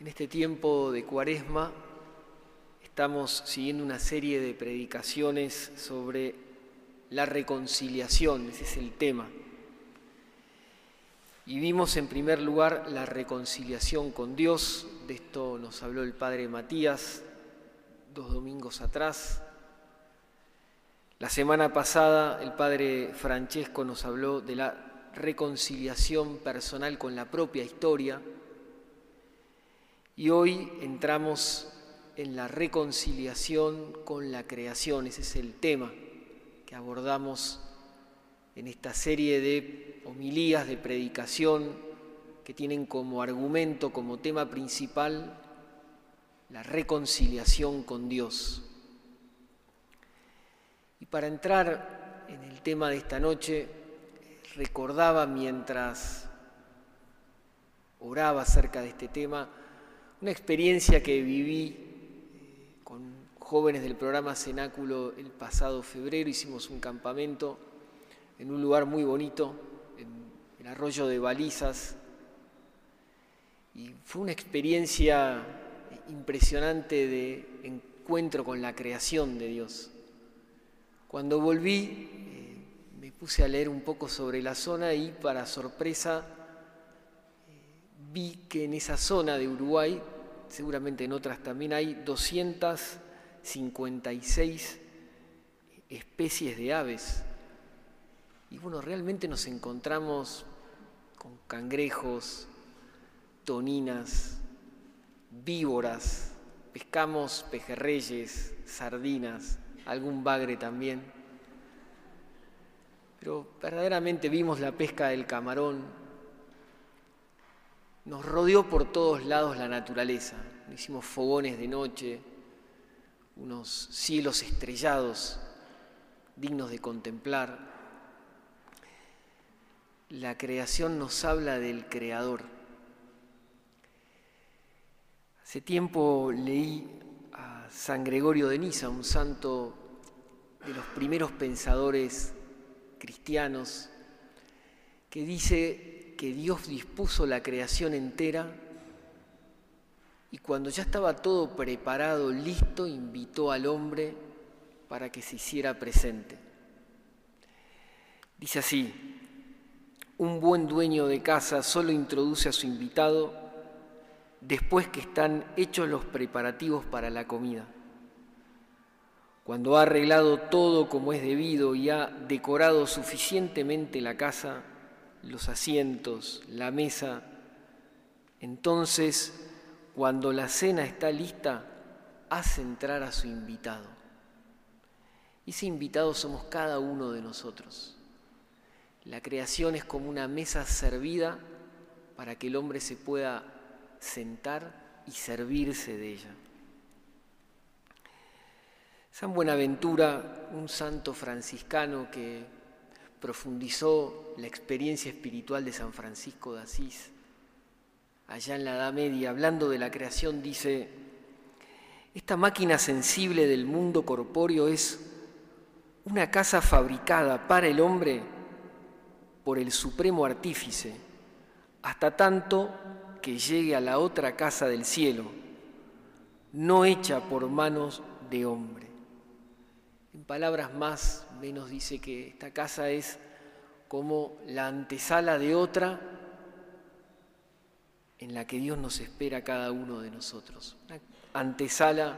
En este tiempo de cuaresma estamos siguiendo una serie de predicaciones sobre la reconciliación, ese es el tema. Y vimos en primer lugar la reconciliación con Dios, de esto nos habló el padre Matías dos domingos atrás. La semana pasada el padre Francesco nos habló de la reconciliación personal con la propia historia y hoy entramos en la reconciliación con la creación, ese es el tema que abordamos en esta serie de homilías de predicación que tienen como argumento, como tema principal, la reconciliación con Dios. Y para entrar en el tema de esta noche, recordaba mientras oraba acerca de este tema, una experiencia que viví eh, con jóvenes del programa Cenáculo el pasado febrero, hicimos un campamento en un lugar muy bonito, en el arroyo de Balizas, y fue una experiencia impresionante de encuentro con la creación de Dios. Cuando volví, eh, me puse a leer un poco sobre la zona y para sorpresa vi que en esa zona de Uruguay, seguramente en otras también hay 256 especies de aves. Y bueno, realmente nos encontramos con cangrejos, toninas, víboras, pescamos pejerreyes, sardinas, algún bagre también. Pero verdaderamente vimos la pesca del camarón, nos rodeó por todos lados la naturaleza. Hicimos fogones de noche, unos cielos estrellados dignos de contemplar. La creación nos habla del Creador. Hace tiempo leí a San Gregorio de Niza, un santo de los primeros pensadores cristianos, que dice que Dios dispuso la creación entera y cuando ya estaba todo preparado, listo, invitó al hombre para que se hiciera presente. Dice así, un buen dueño de casa solo introduce a su invitado después que están hechos los preparativos para la comida. Cuando ha arreglado todo como es debido y ha decorado suficientemente la casa, los asientos, la mesa. Entonces, cuando la cena está lista, hace entrar a su invitado. Ese invitado somos cada uno de nosotros. La creación es como una mesa servida para que el hombre se pueda sentar y servirse de ella. San Buenaventura, un santo franciscano que profundizó la experiencia espiritual de San Francisco de Asís. Allá en la Edad Media, hablando de la creación, dice, esta máquina sensible del mundo corpóreo es una casa fabricada para el hombre por el supremo artífice, hasta tanto que llegue a la otra casa del cielo, no hecha por manos de hombre. En palabras más menos dice que esta casa es como la antesala de otra en la que Dios nos espera a cada uno de nosotros. Una antesala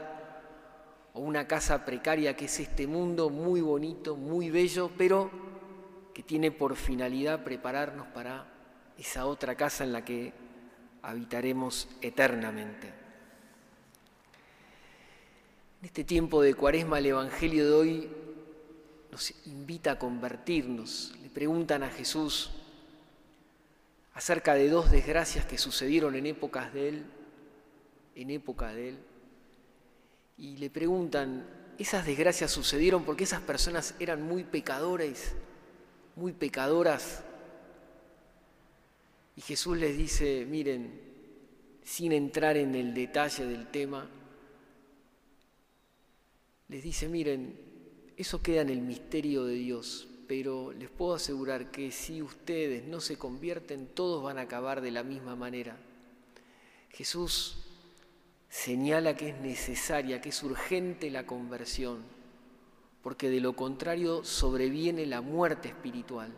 o una casa precaria que es este mundo muy bonito, muy bello, pero que tiene por finalidad prepararnos para esa otra casa en la que habitaremos eternamente. En este tiempo de cuaresma el Evangelio de hoy nos invita a convertirnos. Le preguntan a Jesús acerca de dos desgracias que sucedieron en épocas de Él, en época de Él, y le preguntan, esas desgracias sucedieron porque esas personas eran muy pecadores, muy pecadoras. Y Jesús les dice, miren, sin entrar en el detalle del tema, les dice, miren, eso queda en el misterio de Dios, pero les puedo asegurar que si ustedes no se convierten, todos van a acabar de la misma manera. Jesús señala que es necesaria, que es urgente la conversión, porque de lo contrario sobreviene la muerte espiritual.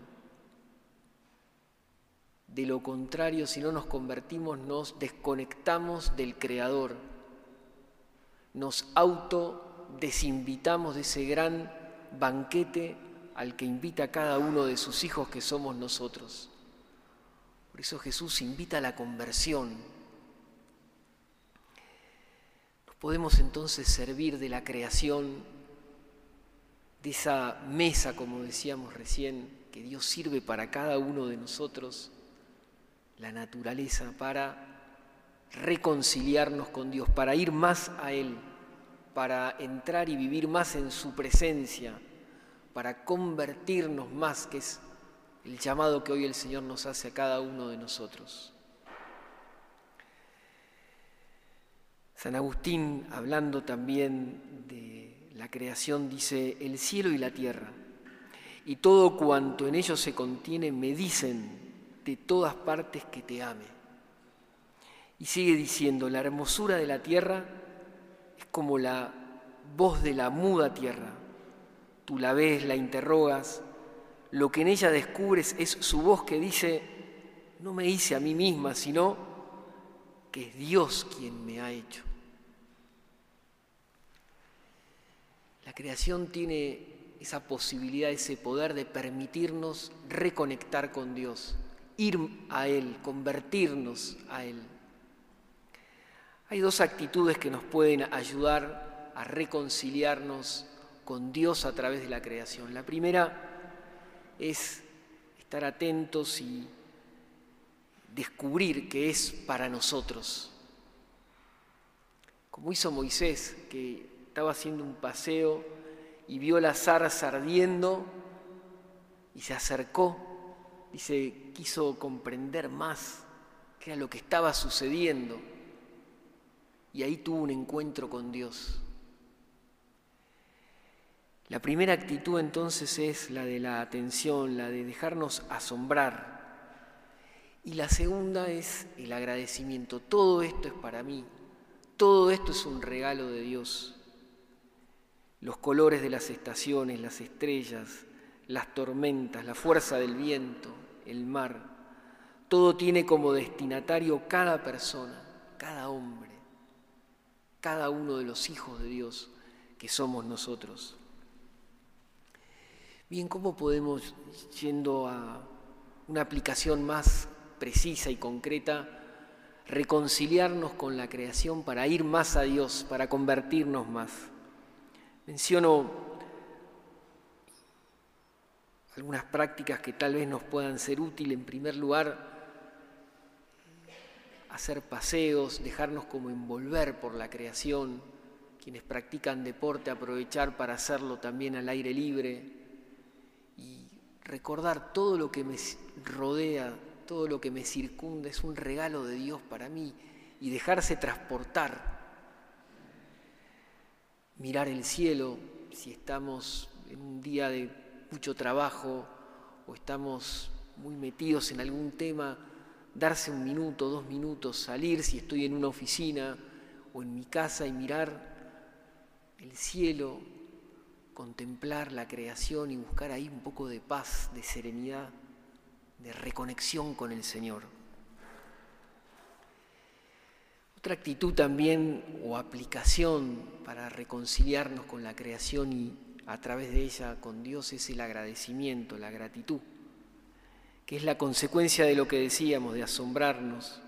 De lo contrario, si no nos convertimos, nos desconectamos del Creador, nos autodesinvitamos de ese gran banquete al que invita cada uno de sus hijos que somos nosotros. Por eso Jesús invita a la conversión. Nos podemos entonces servir de la creación, de esa mesa, como decíamos recién, que Dios sirve para cada uno de nosotros, la naturaleza, para reconciliarnos con Dios, para ir más a Él, para entrar y vivir más en su presencia, para convertirnos más, que es el llamado que hoy el Señor nos hace a cada uno de nosotros. San Agustín, hablando también de la creación, dice, el cielo y la tierra y todo cuanto en ellos se contiene me dicen de todas partes que te ame. Y sigue diciendo, la hermosura de la tierra como la voz de la muda tierra. Tú la ves, la interrogas, lo que en ella descubres es su voz que dice, no me hice a mí misma, sino que es Dios quien me ha hecho. La creación tiene esa posibilidad, ese poder de permitirnos reconectar con Dios, ir a Él, convertirnos a Él. Hay dos actitudes que nos pueden ayudar a reconciliarnos con Dios a través de la creación. La primera es estar atentos y descubrir que es para nosotros. Como hizo Moisés, que estaba haciendo un paseo y vio la zarza ardiendo y se acercó se quiso comprender más qué era lo que estaba sucediendo. Y ahí tuvo un encuentro con Dios. La primera actitud entonces es la de la atención, la de dejarnos asombrar. Y la segunda es el agradecimiento. Todo esto es para mí. Todo esto es un regalo de Dios. Los colores de las estaciones, las estrellas, las tormentas, la fuerza del viento, el mar. Todo tiene como destinatario cada persona, cada hombre, cada uno de los hijos de Dios que somos nosotros. Bien, ¿cómo podemos, yendo a una aplicación más precisa y concreta, reconciliarnos con la creación para ir más a Dios, para convertirnos más? Menciono algunas prácticas que tal vez nos puedan ser útiles. En primer lugar, hacer paseos, dejarnos como envolver por la creación. Quienes practican deporte, aprovechar para hacerlo también al aire libre recordar todo lo que me rodea, todo lo que me circunda, es un regalo de Dios para mí y dejarse transportar. Mirar el cielo, si estamos en un día de mucho trabajo o estamos muy metidos en algún tema, darse un minuto, dos minutos, salir si estoy en una oficina o en mi casa y mirar el cielo, contemplar la creación y buscar ahí un poco de paz, de serenidad, de reconexión con el Señor. Otra actitud también o aplicación para reconciliarnos con la creación y a través de ella con Dios es el agradecimiento, la gratitud, que es la consecuencia de lo que decíamos, de asombrarnos,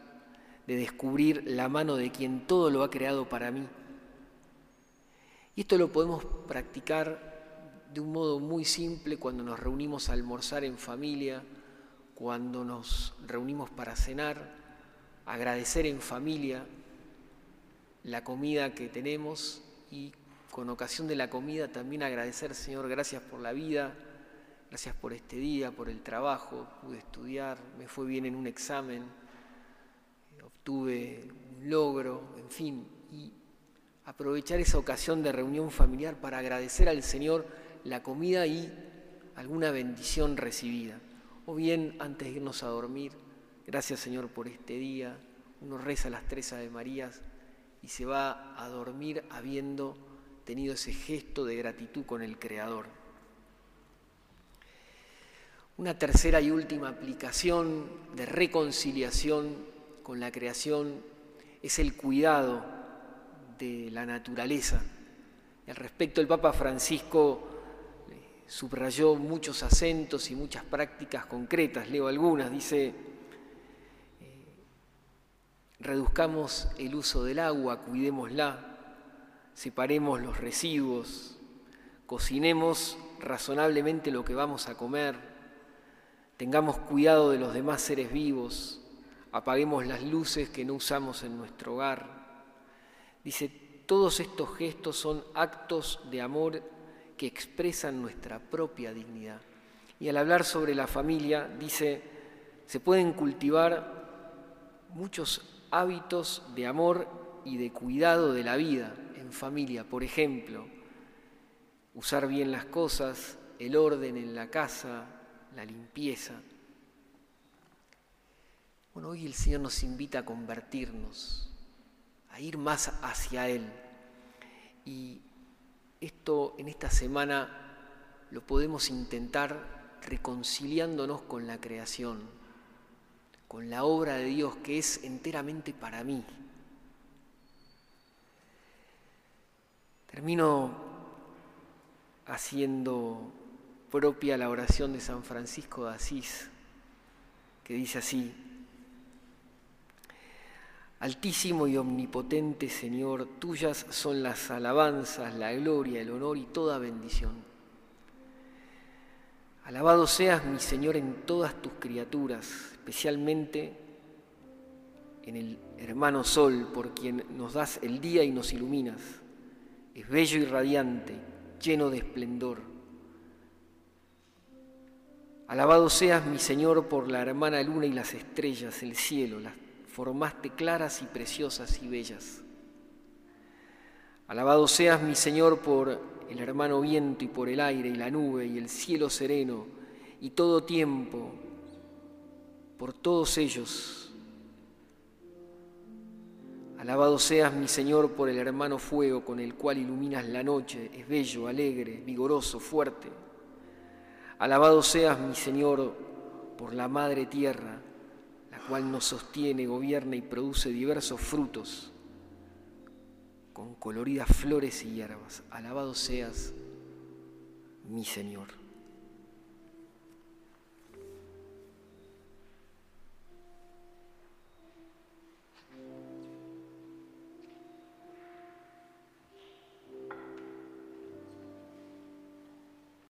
de descubrir la mano de quien todo lo ha creado para mí. Y esto lo podemos practicar de un modo muy simple cuando nos reunimos a almorzar en familia, cuando nos reunimos para cenar, agradecer en familia la comida que tenemos y con ocasión de la comida también agradecer, Señor, gracias por la vida, gracias por este día, por el trabajo, pude estudiar, me fue bien en un examen, obtuve un logro, en fin, y aprovechar esa ocasión de reunión familiar para agradecer al Señor la comida y alguna bendición recibida. O bien, antes de irnos a dormir, gracias Señor por este día, uno reza las tres Ave Marías y se va a dormir habiendo tenido ese gesto de gratitud con el Creador. Una tercera y última aplicación de reconciliación con la creación es el cuidado de la naturaleza. Al respecto, el Papa Francisco eh, subrayó muchos acentos y muchas prácticas concretas. Leo algunas. Dice, eh, reduzcamos el uso del agua, cuidémosla, separemos los residuos, cocinemos razonablemente lo que vamos a comer, Tengamos cuidado de los demás seres vivos, apaguemos las luces que no usamos en nuestro hogar. Dice, todos estos gestos son actos de amor que expresan nuestra propia dignidad. Y al hablar sobre la familia, dice, se pueden cultivar muchos hábitos de amor y de cuidado de la vida en familia. Por ejemplo, usar bien las cosas, el orden en la casa, la limpieza. Bueno, hoy el Señor nos invita a convertirnos, a ir más hacia Él. Y esto en esta semana lo podemos intentar reconciliándonos con la creación, con la obra de Dios que es enteramente para mí. Termino haciendo propia la oración de San Francisco de Asís, que dice así, Altísimo y omnipotente Señor, tuyas son las alabanzas, la gloria, el honor y toda bendición. Alabado seas, mi Señor, en todas tus criaturas, especialmente en el hermano Sol, por quien nos das el día y nos iluminas. Es bello y radiante, lleno de esplendor Alabado seas, mi Señor, por la hermana luna y las estrellas, el cielo, las formaste claras y preciosas y bellas. Alabado seas, mi Señor, por el hermano viento y por el aire y la nube y el cielo sereno y todo tiempo, por todos ellos. Alabado seas, mi Señor, por el hermano fuego con el cual iluminas la noche, es bello, alegre, vigoroso, fuerte. Alabado seas, mi Señor, por la Madre Tierra, la cual nos sostiene, gobierna y produce diversos frutos con coloridas flores y hierbas. Alabado seas, mi Señor.